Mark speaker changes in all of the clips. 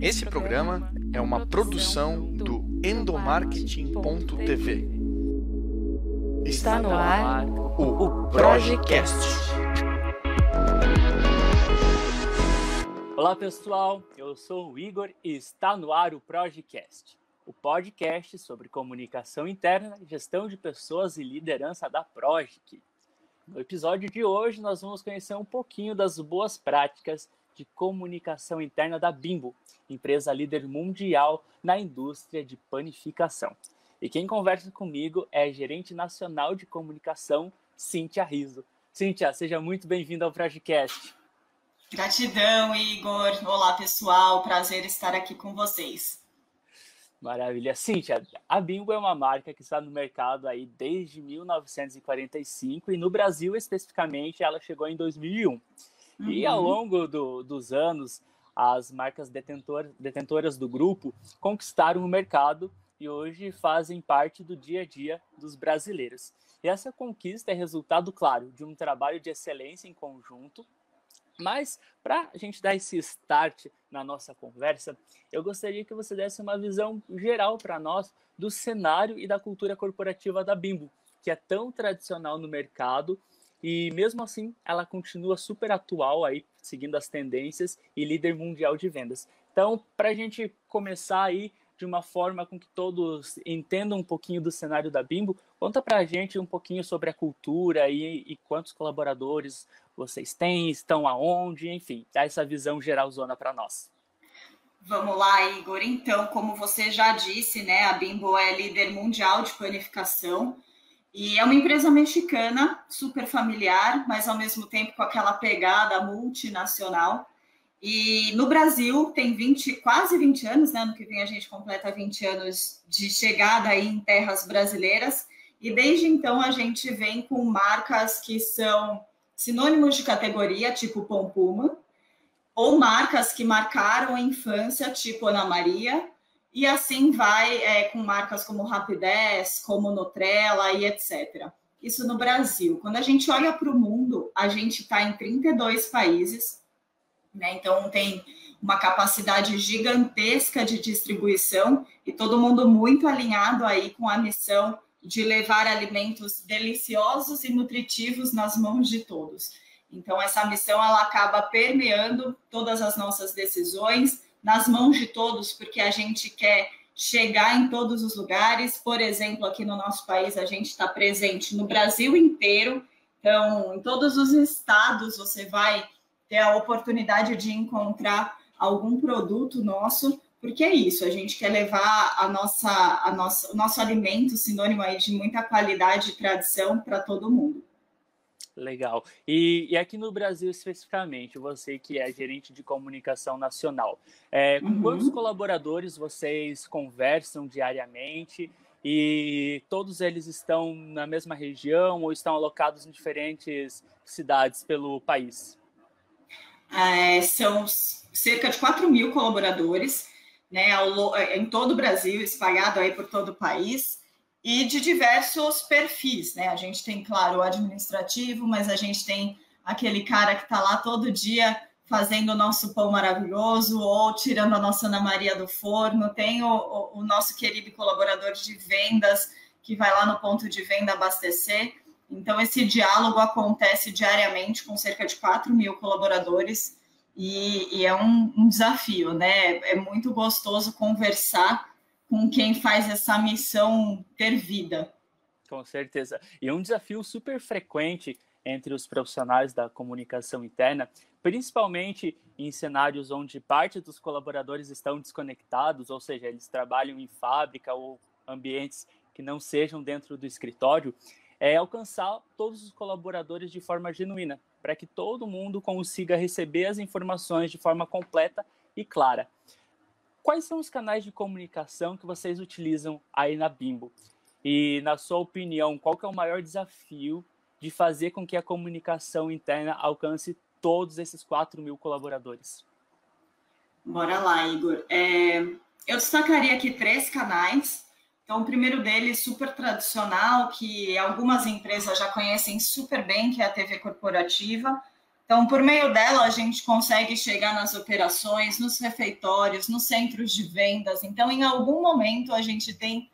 Speaker 1: Esse programa é uma produção do endomarketing.tv.
Speaker 2: Está no ar
Speaker 1: o Projecast.
Speaker 3: Olá pessoal, eu sou o Igor e está no ar o Projecast, o podcast sobre comunicação interna, gestão de pessoas e liderança da Projic. No episódio de hoje nós vamos conhecer um pouquinho das boas práticas de comunicação interna da Bimbo, empresa líder mundial na indústria de panificação. E quem conversa comigo é a gerente nacional de comunicação, Cíntia Riso. Cíntia, seja muito bem-vinda ao Projecast.
Speaker 4: Gratidão, Igor. Olá, pessoal. Prazer estar aqui com vocês.
Speaker 3: Maravilha. Cíntia, a Bimbo é uma marca que está no mercado aí desde 1945 e no Brasil, especificamente, ela chegou em 2001. Uhum. E ao longo do, dos anos, as marcas detentor, detentoras do grupo conquistaram o mercado e hoje fazem parte do dia a dia dos brasileiros. E essa conquista é resultado, claro, de um trabalho de excelência em conjunto. Mas, para a gente dar esse start na nossa conversa, eu gostaria que você desse uma visão geral para nós do cenário e da cultura corporativa da Bimbo, que é tão tradicional no mercado e mesmo assim ela continua super atual aí, seguindo as tendências e líder mundial de vendas. Então, para a gente começar aí de uma forma com que todos entendam um pouquinho do cenário da Bimbo, conta para a gente um pouquinho sobre a cultura e, e, quantos colaboradores vocês têm, estão aonde, enfim, dá essa visão geral zona para nós.
Speaker 4: Vamos lá, Igor. Então, como você já disse, né, a Bimbo é líder mundial de planificação. E é uma empresa mexicana, super familiar, mas ao mesmo tempo com aquela pegada multinacional. E no Brasil tem 20, quase 20 anos, né? No que vem a gente completa 20 anos de chegada aí em terras brasileiras. E desde então a gente vem com marcas que são sinônimos de categoria, tipo Pompuma, ou marcas que marcaram a infância, tipo Ana Maria, e assim vai é, com marcas como Rapidez, como Nutrela e etc. Isso no Brasil. Quando a gente olha para o mundo, a gente está em 32 países, né? Então tem uma capacidade gigantesca de distribuição e todo mundo muito alinhado aí com a missão de levar alimentos deliciosos e nutritivos nas mãos de todos. Então essa missão ela acaba permeando todas as nossas decisões, nas mãos de todos, porque a gente quer chegar em todos os lugares. Por exemplo, aqui no nosso país, a gente está presente no Brasil inteiro. Então, em todos os estados, você vai ter a oportunidade de encontrar algum produto nosso, porque é isso, a gente quer levar a nossa, a nossa, o nosso alimento, sinônimo aí de muita qualidade e tradição, para todo mundo.
Speaker 3: Legal. E, e, aqui no Brasil especificamente, você que é gerente de comunicação nacional, é, com uhum. quantos colaboradores vocês conversam diariamente? E todos eles estão na mesma região ou estão alocados em diferentes cidades pelo país?
Speaker 4: É, são cerca de 4 mil colaboradores, né, ao, em todo o Brasil, espalhado aí por todo o país e de diversos perfis, né? A gente tem, claro, o administrativo, mas a gente tem aquele cara que está lá todo dia fazendo o nosso pão maravilhoso ou tirando a nossa Ana Maria do forno, tem o, o, o nosso querido colaborador de vendas que vai lá no ponto de venda abastecer. Então, esse diálogo acontece diariamente com cerca de 4 mil colaboradores e, e é um, um desafio, né? É muito gostoso conversar com quem faz essa missão ter vida.
Speaker 3: Com certeza. E um desafio super frequente entre os profissionais da comunicação interna, principalmente em cenários onde parte dos colaboradores estão desconectados, ou seja, eles trabalham em fábrica ou ambientes que não sejam dentro do escritório, é alcançar todos os colaboradores de forma genuína, para que todo mundo consiga receber as informações de forma completa e clara quais são os canais de comunicação que vocês utilizam aí na Bimbo? E, na sua opinião, qual que é o maior desafio de fazer com que a comunicação interna alcance todos esses 4 mil colaboradores?
Speaker 4: Bora lá, Igor. É, eu destacaria aqui três canais. Então, o primeiro deles, super tradicional, que algumas empresas já conhecem super bem, que é a TV corporativa. Então, por meio dela, a gente consegue chegar nas operações, nos refeitórios, nos centros de vendas. Então, em algum momento, a gente tem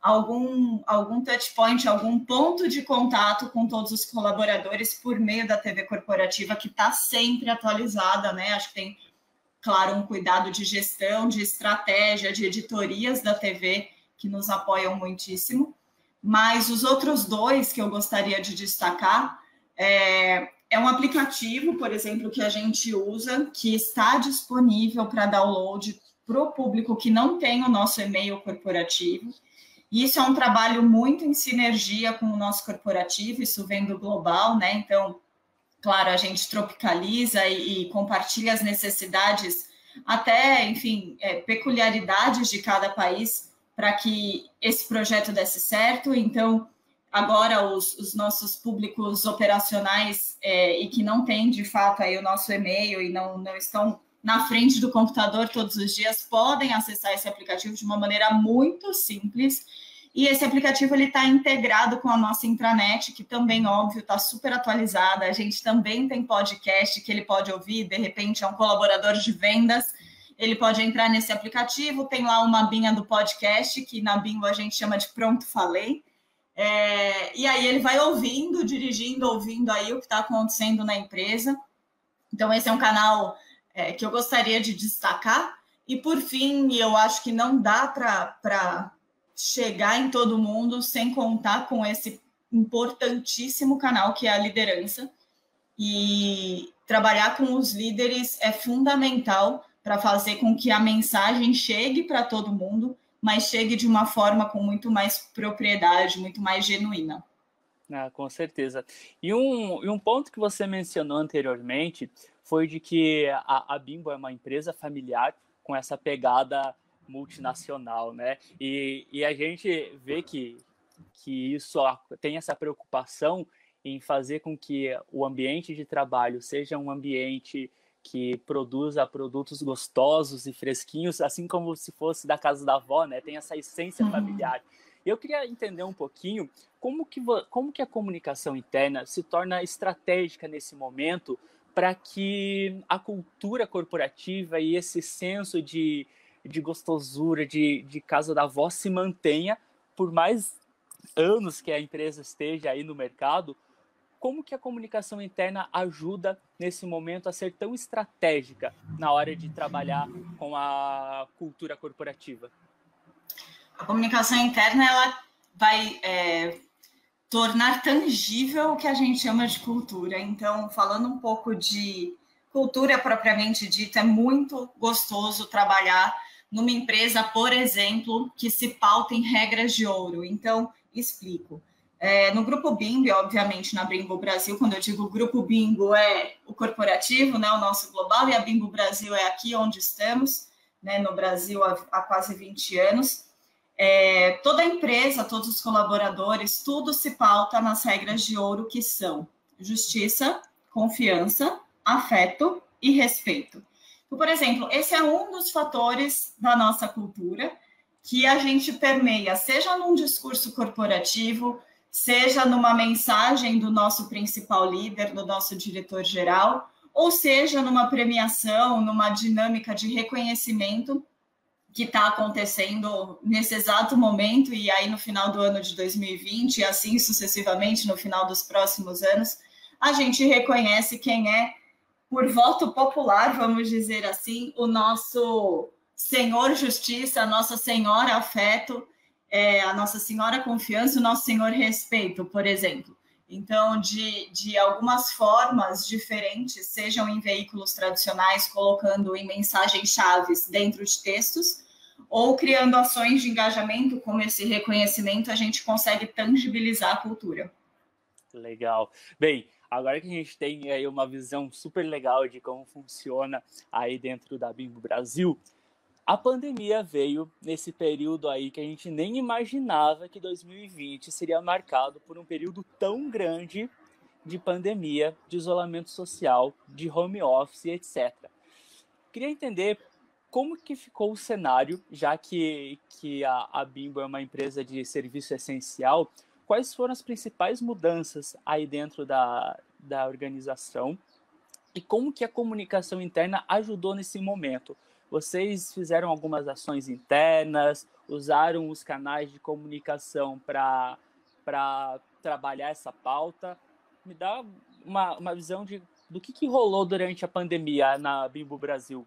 Speaker 4: algum, algum touch point, algum ponto de contato com todos os colaboradores por meio da TV corporativa, que está sempre atualizada, né? Acho que tem, claro, um cuidado de gestão, de estratégia, de editorias da TV que nos apoiam muitíssimo. Mas os outros dois que eu gostaria de destacar é, é um aplicativo, por exemplo, que a gente usa, que está disponível para download para o público que não tem o nosso e-mail corporativo. Isso é um trabalho muito em sinergia com o nosso corporativo, isso vem do global, né? Então, claro, a gente tropicaliza e, e compartilha as necessidades, até, enfim, é, peculiaridades de cada país para que esse projeto desse certo. Então, agora os, os nossos públicos operacionais é, e que não têm, de fato, aí o nosso e-mail e não, não estão na frente do computador todos os dias podem acessar esse aplicativo de uma maneira muito simples. E esse aplicativo ele está integrado com a nossa intranet, que também, óbvio, está super atualizada. A gente também tem podcast que ele pode ouvir, de repente é um colaborador de vendas, ele pode entrar nesse aplicativo, tem lá uma binha do podcast, que na bingo a gente chama de Pronto Falei. É, e aí ele vai ouvindo, dirigindo, ouvindo aí o que está acontecendo na empresa. Então, esse é um canal é, que eu gostaria de destacar. E por fim, eu acho que não dá para chegar em todo mundo sem contar com esse importantíssimo canal que é a liderança. E trabalhar com os líderes é fundamental para fazer com que a mensagem chegue para todo mundo, mas chegue de uma forma com muito mais propriedade, muito mais genuína.
Speaker 3: Ah, com certeza. E um, e um ponto que você mencionou anteriormente foi de que a, a Bimbo é uma empresa familiar com essa pegada multinacional, né? E, e a gente vê que, que isso tem essa preocupação em fazer com que o ambiente de trabalho seja um ambiente que produza produtos gostosos e fresquinhos, assim como se fosse da casa da avó, né? Tem essa essência familiar. Eu queria entender um pouquinho como que, como que a comunicação interna se torna estratégica nesse momento para que a cultura corporativa e esse senso de, de gostosura, de, de casa da voz se mantenha por mais anos que a empresa esteja aí no mercado, como que a comunicação interna ajuda nesse momento a ser tão estratégica na hora de trabalhar com a cultura corporativa?
Speaker 4: A comunicação interna ela vai é, tornar tangível o que a gente chama de cultura. Então, falando um pouco de cultura propriamente dita, é muito gostoso trabalhar numa empresa, por exemplo, que se pauta em regras de ouro. Então, explico. É, no grupo Bimbo, obviamente, na Bimbo Brasil, quando eu digo grupo Bimbo, é o corporativo, né, o nosso global, e a Bimbo Brasil é aqui onde estamos, né, no Brasil há, há quase 20 anos. É, toda a empresa, todos os colaboradores, tudo se pauta nas regras de ouro que são justiça, confiança, afeto e respeito. Então, por exemplo, esse é um dos fatores da nossa cultura que a gente permeia, seja num discurso corporativo, seja numa mensagem do nosso principal líder, do nosso diretor geral, ou seja numa premiação, numa dinâmica de reconhecimento que está acontecendo nesse exato momento e aí no final do ano de 2020 e assim sucessivamente no final dos próximos anos, a gente reconhece quem é, por voto popular, vamos dizer assim, o nosso Senhor Justiça, a Nossa Senhora Afeto, é, a Nossa Senhora Confiança, o Nosso Senhor Respeito, por exemplo. Então, de, de algumas formas diferentes, sejam em veículos tradicionais, colocando em mensagens chaves dentro de textos, ou criando ações de engajamento, como esse reconhecimento, a gente consegue tangibilizar a cultura.
Speaker 3: Legal. Bem, agora que a gente tem aí uma visão super legal de como funciona aí dentro da Bimbo Brasil, a pandemia veio nesse período aí que a gente nem imaginava que 2020 seria marcado por um período tão grande de pandemia, de isolamento social, de home office, etc. Queria entender como que ficou o cenário, já que, que a, a Bimbo é uma empresa de serviço essencial, quais foram as principais mudanças aí dentro da, da organização e como que a comunicação interna ajudou nesse momento. Vocês fizeram algumas ações internas, usaram os canais de comunicação para trabalhar essa pauta. Me dá uma, uma visão de, do que, que rolou durante a pandemia na Bimbo Brasil.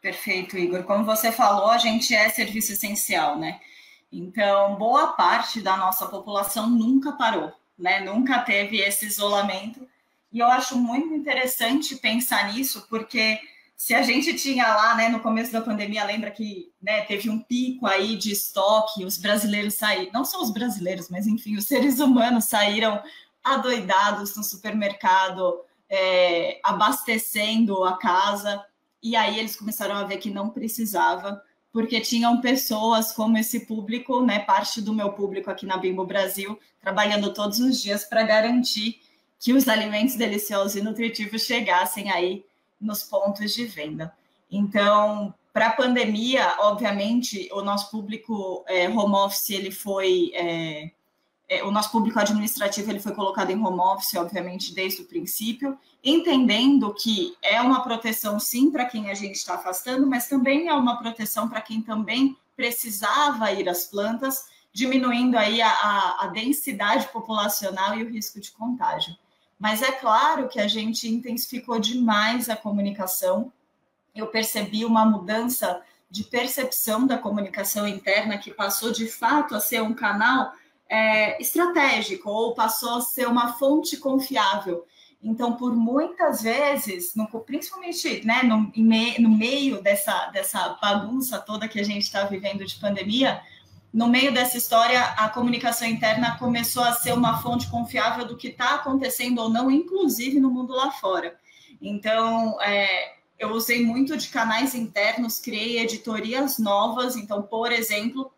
Speaker 4: Perfeito, Igor. Como você falou, a gente é serviço essencial, né? Então, boa parte da nossa população nunca parou, né? Nunca teve esse isolamento. E eu acho muito interessante pensar nisso, porque se a gente tinha lá, né, no começo da pandemia, lembra que né, teve um pico aí de estoque, os brasileiros saíram, não só os brasileiros, mas enfim, os seres humanos saíram adoidados no supermercado, é, abastecendo a casa, e aí eles começaram a ver que não precisava, porque tinham pessoas como esse público, né, parte do meu público aqui na Bimbo Brasil, trabalhando todos os dias para garantir que os alimentos deliciosos e nutritivos chegassem aí nos pontos de venda. Então, para a pandemia, obviamente, o nosso público é, home office ele foi é, é, o nosso público administrativo ele foi colocado em home office, obviamente, desde o princípio, entendendo que é uma proteção sim para quem a gente está afastando, mas também é uma proteção para quem também precisava ir às plantas, diminuindo aí a, a, a densidade populacional e o risco de contágio. Mas é claro que a gente intensificou demais a comunicação. Eu percebi uma mudança de percepção da comunicação interna que passou de fato a ser um canal é, estratégico ou passou a ser uma fonte confiável. Então, por muitas vezes, no, principalmente né, no, no meio dessa, dessa bagunça toda que a gente está vivendo de pandemia, no meio dessa história, a comunicação interna começou a ser uma fonte confiável do que está acontecendo ou não, inclusive no mundo lá fora. Então, é, eu usei muito de canais internos, criei editorias novas. Então, por exemplo,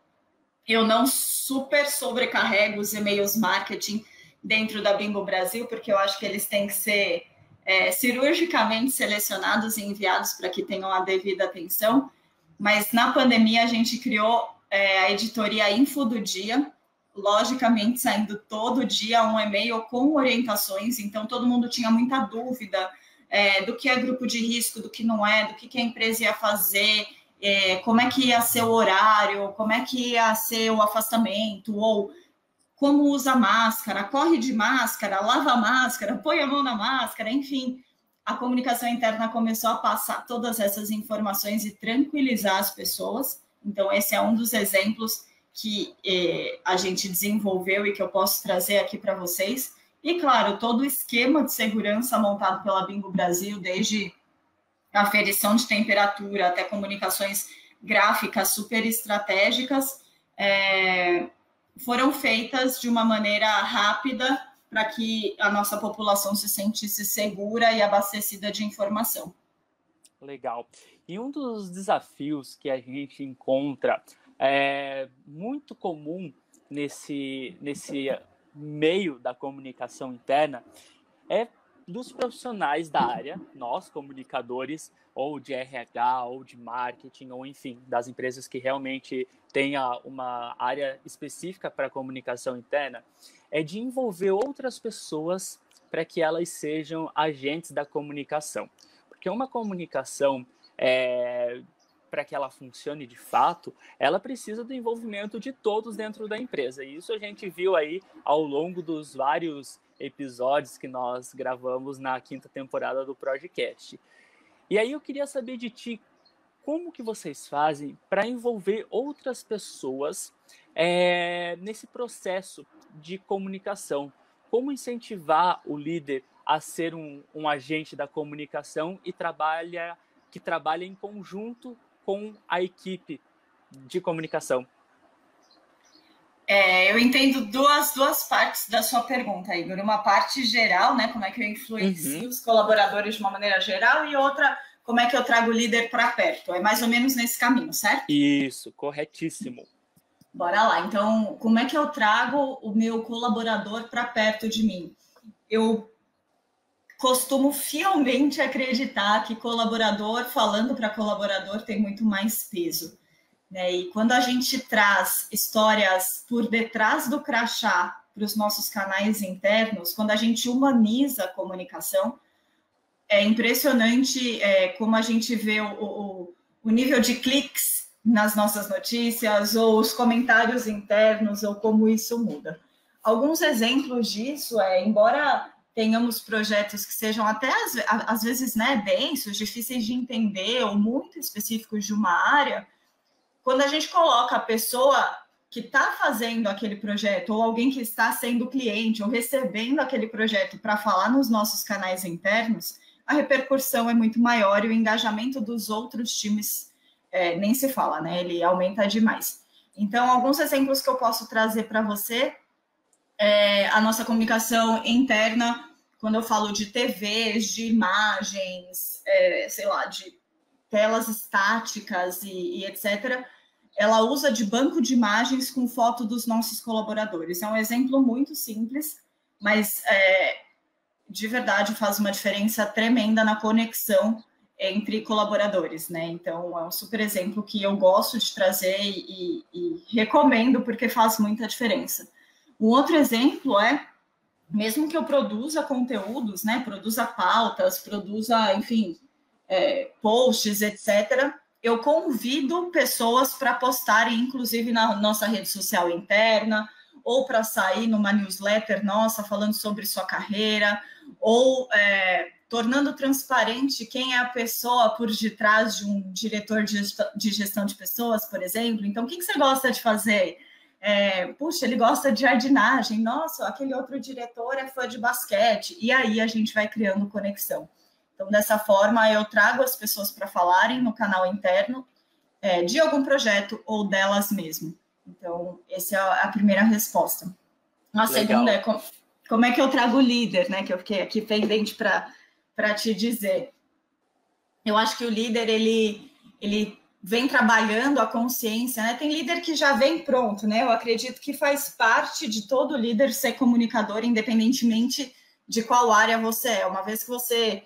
Speaker 4: eu não super sobrecarrego os e-mails marketing dentro da Bimbo Brasil, porque eu acho que eles têm que ser é, cirurgicamente selecionados e enviados para que tenham a devida atenção. Mas na pandemia a gente criou é, a editoria Info do Dia, logicamente saindo todo dia um e-mail com orientações, então todo mundo tinha muita dúvida é, do que é grupo de risco, do que não é, do que, que a empresa ia fazer, é, como é que ia ser o horário, como é que ia ser o afastamento, ou como usa máscara, corre de máscara, lava a máscara, põe a mão na máscara, enfim. A comunicação interna começou a passar todas essas informações e tranquilizar as pessoas. Então, esse é um dos exemplos que eh, a gente desenvolveu e que eu posso trazer aqui para vocês. E, claro, todo o esquema de segurança montado pela Bingo Brasil, desde a aferição de temperatura até comunicações gráficas super estratégicas, é, foram feitas de uma maneira rápida para que a nossa população se sentisse segura e abastecida de informação.
Speaker 3: Legal. E um dos desafios que a gente encontra é muito comum nesse, nesse meio da comunicação interna é dos profissionais da área, nós comunicadores, ou de RH, ou de marketing, ou enfim, das empresas que realmente tenha uma área específica para comunicação interna, é de envolver outras pessoas para que elas sejam agentes da comunicação. Porque uma comunicação é, para que ela funcione de fato, ela precisa do envolvimento de todos dentro da empresa. E isso a gente viu aí ao longo dos vários episódios que nós gravamos na quinta temporada do Projecast. E aí eu queria saber de ti como que vocês fazem para envolver outras pessoas é, nesse processo de comunicação. Como incentivar o líder a ser um, um agente da comunicação e trabalha que trabalha em conjunto com a equipe de comunicação?
Speaker 4: É, eu entendo duas, duas partes da sua pergunta, Igor. Uma parte geral, né? Como é que eu influencio uhum. os colaboradores de uma maneira geral, e outra, como é que eu trago o líder para perto. É mais ou menos nesse caminho, certo?
Speaker 3: Isso, corretíssimo.
Speaker 4: Bora lá. Então, como é que eu trago o meu colaborador para perto de mim? Eu costumo fielmente acreditar que colaborador falando para colaborador tem muito mais peso. Né? E quando a gente traz histórias por detrás do crachá para os nossos canais internos, quando a gente humaniza a comunicação, é impressionante é, como a gente vê o, o, o nível de cliques nas nossas notícias, ou os comentários internos, ou como isso muda. Alguns exemplos disso é, embora tenhamos projetos que sejam até às, às vezes né, densos, difíceis de entender ou muito específicos de uma área, quando a gente coloca a pessoa que está fazendo aquele projeto, ou alguém que está sendo cliente, ou recebendo aquele projeto para falar nos nossos canais internos, a repercussão é muito maior e o engajamento dos outros times é, nem se fala, né? Ele aumenta demais. Então, alguns exemplos que eu posso trazer para você é a nossa comunicação interna, quando eu falo de TVs, de imagens, é, sei lá, de telas estáticas e, e etc., ela usa de banco de imagens com foto dos nossos colaboradores. É um exemplo muito simples, mas é, de verdade faz uma diferença tremenda na conexão entre colaboradores, né? Então é um super exemplo que eu gosto de trazer e, e recomendo porque faz muita diferença. Um outro exemplo é mesmo que eu produza conteúdos, né? Produza pautas, produza, enfim, é, posts, etc eu convido pessoas para postarem, inclusive na nossa rede social interna, ou para sair numa newsletter nossa falando sobre sua carreira, ou é, tornando transparente quem é a pessoa por detrás de um diretor de gestão de pessoas, por exemplo. Então, o que, que você gosta de fazer? É, puxa, ele gosta de jardinagem, nossa, aquele outro diretor é fã de basquete, e aí a gente vai criando conexão. Então, dessa forma, eu trago as pessoas para falarem no canal interno é, de algum projeto ou delas mesmo. Então, essa é a primeira resposta. A Legal. segunda é como, como, é que eu trago o líder, né? Que eu fiquei aqui pendente para te dizer. Eu acho que o líder, ele, ele vem trabalhando a consciência, né? Tem líder que já vem pronto, né? Eu acredito que faz parte de todo líder ser comunicador, independentemente de qual área você é. Uma vez que você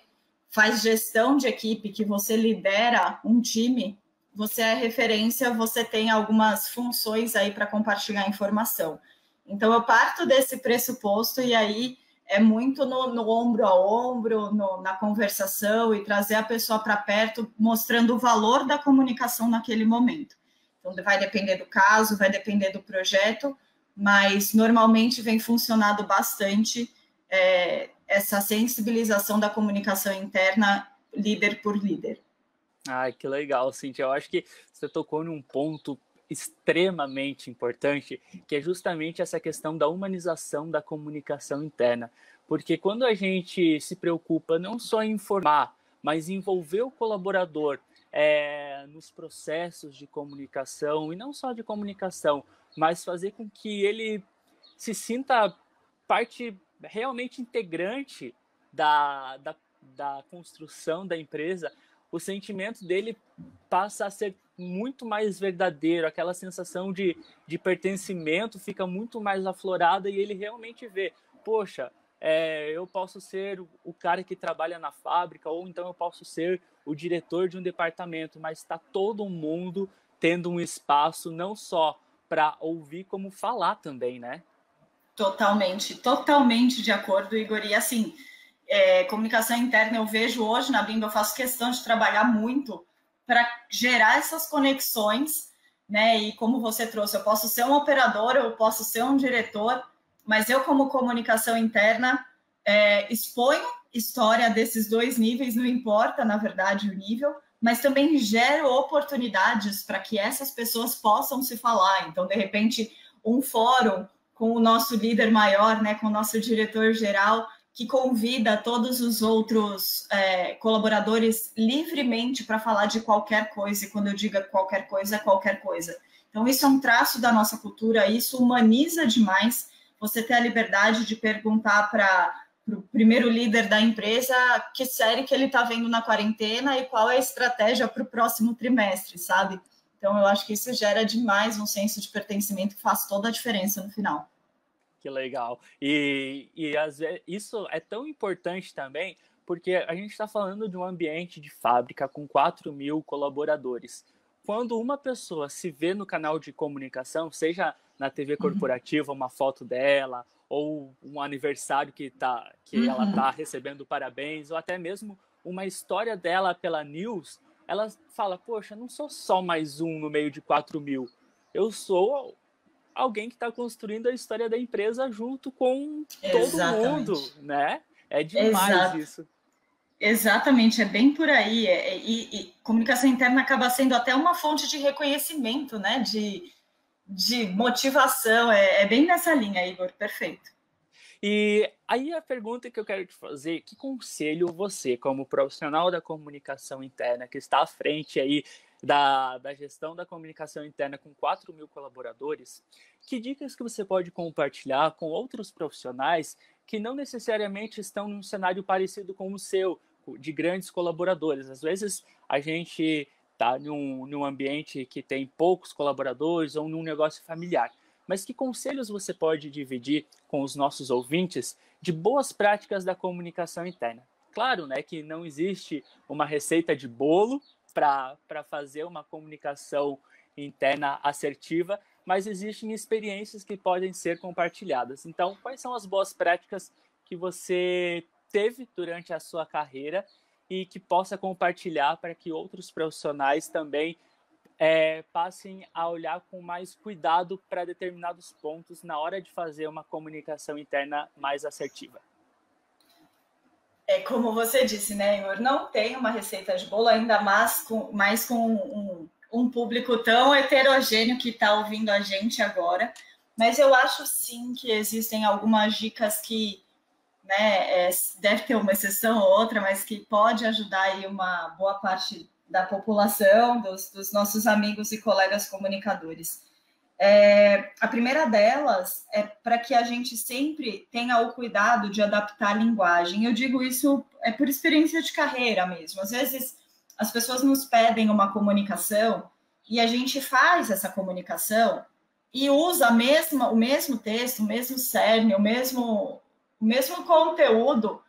Speaker 4: faz gestão de equipe, que você lidera um time, você é referência, você tem algumas funções aí para compartilhar informação. Então, eu parto desse pressuposto e aí é muito no, no ombro a ombro, no, na conversação e trazer a pessoa para perto, mostrando o valor da comunicação naquele momento. Então, vai depender do caso, vai depender do projeto, mas normalmente vem funcionado bastante é, essa sensibilização da comunicação interna, líder por líder.
Speaker 3: Ai, que legal, Cintia. Eu acho que você tocou num ponto extremamente importante, que é justamente essa questão da humanização da comunicação interna. Porque quando a gente se preocupa não só em informar, mas envolver o colaborador é, nos processos de comunicação, e não só de comunicação, mas fazer com que ele se sinta parte realmente integrante da, da, da construção da empresa, o sentimento dele passa a ser muito mais verdadeiro, aquela sensação de, de pertencimento fica muito mais aflorada e ele realmente vê, poxa, é, eu posso ser o cara que trabalha na fábrica, ou então eu posso ser o diretor de um departamento, mas está todo mundo tendo um espaço não só para ouvir, como falar também, né?
Speaker 4: Totalmente, totalmente de acordo, Igor. E assim, é, comunicação interna eu vejo hoje na Bimba, eu faço questão de trabalhar muito para gerar essas conexões, né? E como você trouxe, eu posso ser um operador, eu posso ser um diretor, mas eu, como comunicação interna, é, exponho história desses dois níveis, não importa, na verdade, o nível, mas também gero oportunidades para que essas pessoas possam se falar. Então, de repente, um fórum com o nosso líder maior, né, com o nosso diretor geral, que convida todos os outros é, colaboradores livremente para falar de qualquer coisa, e quando eu digo qualquer coisa, é qualquer coisa. Então, isso é um traço da nossa cultura, isso humaniza demais você ter a liberdade de perguntar para o primeiro líder da empresa que série que ele está vendo na quarentena e qual é a estratégia para o próximo trimestre, sabe? Então, eu acho que isso gera demais um senso de pertencimento que faz toda a diferença no final.
Speaker 3: Que legal. E, e às vezes, isso é tão importante também, porque a gente está falando de um ambiente de fábrica com 4 mil colaboradores. Quando uma pessoa se vê no canal de comunicação, seja na TV uhum. corporativa, uma foto dela, ou um aniversário que, tá, que uhum. ela está recebendo parabéns, ou até mesmo uma história dela pela News, ela fala, poxa, não sou só mais um no meio de 4 mil. Eu sou alguém que está construindo a história da empresa junto com todo Exatamente. mundo, né? É demais Exato. isso.
Speaker 4: Exatamente, é bem por aí. É, é, e, e, comunicação interna acaba sendo até uma fonte de reconhecimento, né? De, de motivação. É, é bem nessa linha, Igor, perfeito.
Speaker 3: E aí a pergunta que eu quero te fazer, que conselho você, como profissional da comunicação interna, que está à frente aí da, da gestão da comunicação interna com 4 mil colaboradores, que dicas que você pode compartilhar com outros profissionais que não necessariamente estão num cenário parecido com o seu, de grandes colaboradores. Às vezes a gente está num, num ambiente que tem poucos colaboradores ou num negócio familiar. Mas que conselhos você pode dividir com os nossos ouvintes de boas práticas da comunicação interna? Claro, né, que não existe uma receita de bolo para fazer uma comunicação interna assertiva, mas existem experiências que podem ser compartilhadas. Então, quais são as boas práticas que você teve durante a sua carreira e que possa compartilhar para que outros profissionais também é, passem a olhar com mais cuidado para determinados pontos na hora de fazer uma comunicação interna mais assertiva.
Speaker 4: É como você disse, né, Igor? Não tem uma receita de bolo, ainda mais com, mais com um, um público tão heterogêneo que está ouvindo a gente agora. Mas eu acho sim que existem algumas dicas que né, é, deve ter uma exceção ou outra, mas que pode ajudar aí uma boa parte da população, dos, dos nossos amigos e colegas comunicadores. É, a primeira delas é para que a gente sempre tenha o cuidado de adaptar a linguagem. Eu digo isso é por experiência de carreira mesmo. Às vezes as pessoas nos pedem uma comunicação e a gente faz essa comunicação e usa a mesma, o mesmo texto, o mesmo cerne, o mesmo, o mesmo conteúdo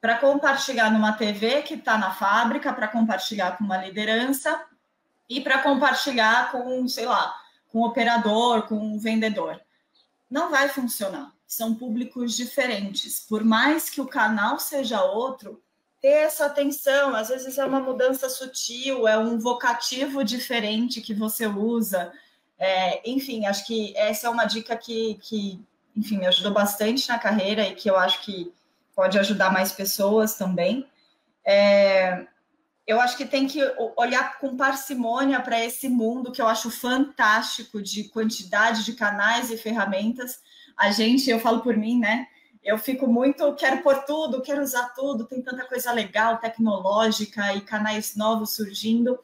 Speaker 4: para compartilhar numa TV que está na fábrica, para compartilhar com uma liderança e para compartilhar com, sei lá, com um operador, com um vendedor. Não vai funcionar. São públicos diferentes. Por mais que o canal seja outro, ter essa atenção. Às vezes é uma mudança sutil, é um vocativo diferente que você usa. É, enfim, acho que essa é uma dica que, que, enfim, me ajudou bastante na carreira e que eu acho que pode ajudar mais pessoas também. É, eu acho que tem que olhar com parcimônia para esse mundo que eu acho fantástico de quantidade de canais e ferramentas. A gente, eu falo por mim, né? Eu fico muito, quero por tudo, quero usar tudo, tem tanta coisa legal, tecnológica e canais novos surgindo.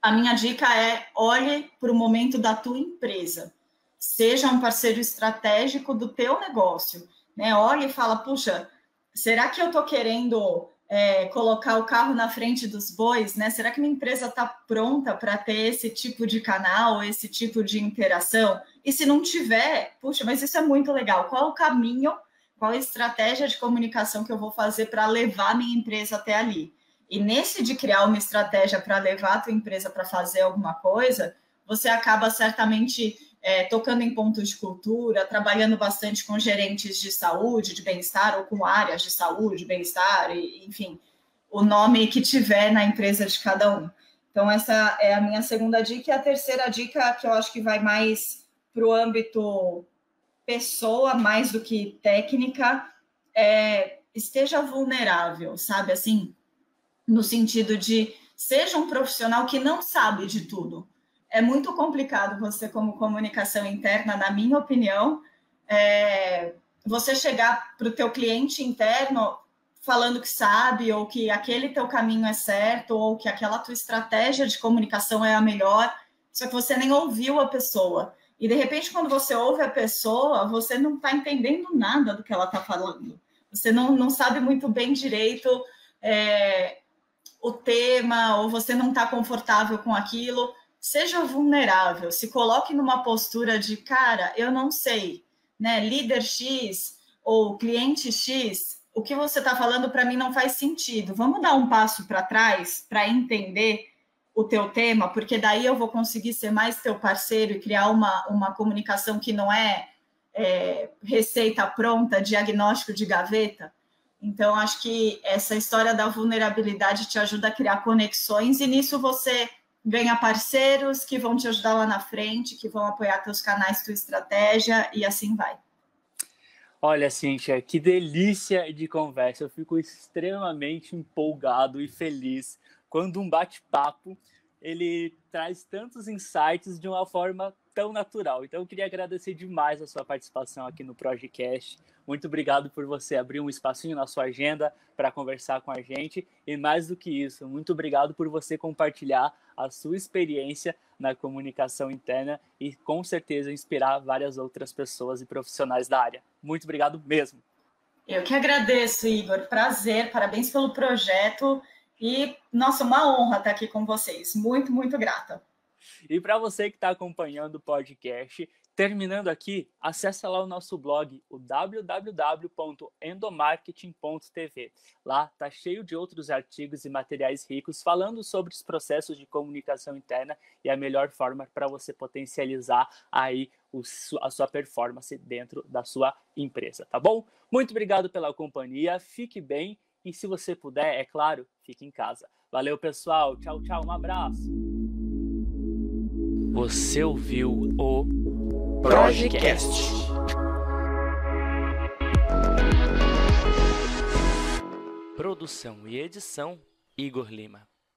Speaker 4: A minha dica é olhe para o momento da tua empresa. Seja um parceiro estratégico do teu negócio né? Olha e fala, puxa, será que eu estou querendo é, colocar o carro na frente dos bois, né? Será que minha empresa está pronta para ter esse tipo de canal, esse tipo de interação? E se não tiver, puxa, mas isso é muito legal. Qual o caminho, qual a estratégia de comunicação que eu vou fazer para levar minha empresa até ali? E nesse de criar uma estratégia para levar a tua empresa para fazer alguma coisa, você acaba certamente é, tocando em pontos de cultura, trabalhando bastante com gerentes de saúde, de bem-estar, ou com áreas de saúde, bem-estar, enfim, o nome que tiver na empresa de cada um. Então, essa é a minha segunda dica. E a terceira dica, que eu acho que vai mais para o âmbito pessoa, mais do que técnica, é esteja vulnerável, sabe? Assim, no sentido de seja um profissional que não sabe de tudo é muito complicado você, como comunicação interna, na minha opinião, é, você chegar para o teu cliente interno falando que sabe, ou que aquele teu caminho é certo, ou que aquela tua estratégia de comunicação é a melhor, só que você nem ouviu a pessoa. E de repente, quando você ouve a pessoa, você não está entendendo nada do que ela está falando. Você não, não sabe muito bem direito é, o tema, ou você não está confortável com aquilo seja vulnerável, se coloque numa postura de cara, eu não sei, né? Líder X ou cliente X, o que você está falando para mim não faz sentido. Vamos dar um passo para trás para entender o teu tema, porque daí eu vou conseguir ser mais teu parceiro e criar uma, uma comunicação que não é, é receita pronta, diagnóstico de gaveta. Então, acho que essa história da vulnerabilidade te ajuda a criar conexões e nisso você ganha parceiros que vão te ajudar lá na frente, que vão apoiar teus canais, tua estratégia e assim vai.
Speaker 3: Olha, Cíntia, que delícia de conversa. Eu fico extremamente empolgado e feliz quando um bate-papo ele traz tantos insights de uma forma tão natural. Então, eu queria agradecer demais a sua participação aqui no Projecast. Muito obrigado por você abrir um espacinho na sua agenda para conversar com a gente. E mais do que isso, muito obrigado por você compartilhar a sua experiência na comunicação interna e com certeza inspirar várias outras pessoas e profissionais da área. Muito obrigado mesmo.
Speaker 4: Eu que agradeço, Igor. Prazer, parabéns pelo projeto. E, nossa, uma honra estar aqui com vocês. Muito, muito grata.
Speaker 3: E para você que está acompanhando o podcast, terminando aqui, acesse lá o nosso blog, o www.endomarketing.tv. Lá tá cheio de outros artigos e materiais ricos falando sobre os processos de comunicação interna e a melhor forma para você potencializar aí o, a sua performance dentro da sua empresa, tá bom? Muito obrigado pela companhia, fique bem e se você puder, é claro, fique em casa. Valeu, pessoal. Tchau, tchau. Um abraço.
Speaker 1: Você ouviu o Projecast. Produção e edição Igor Lima.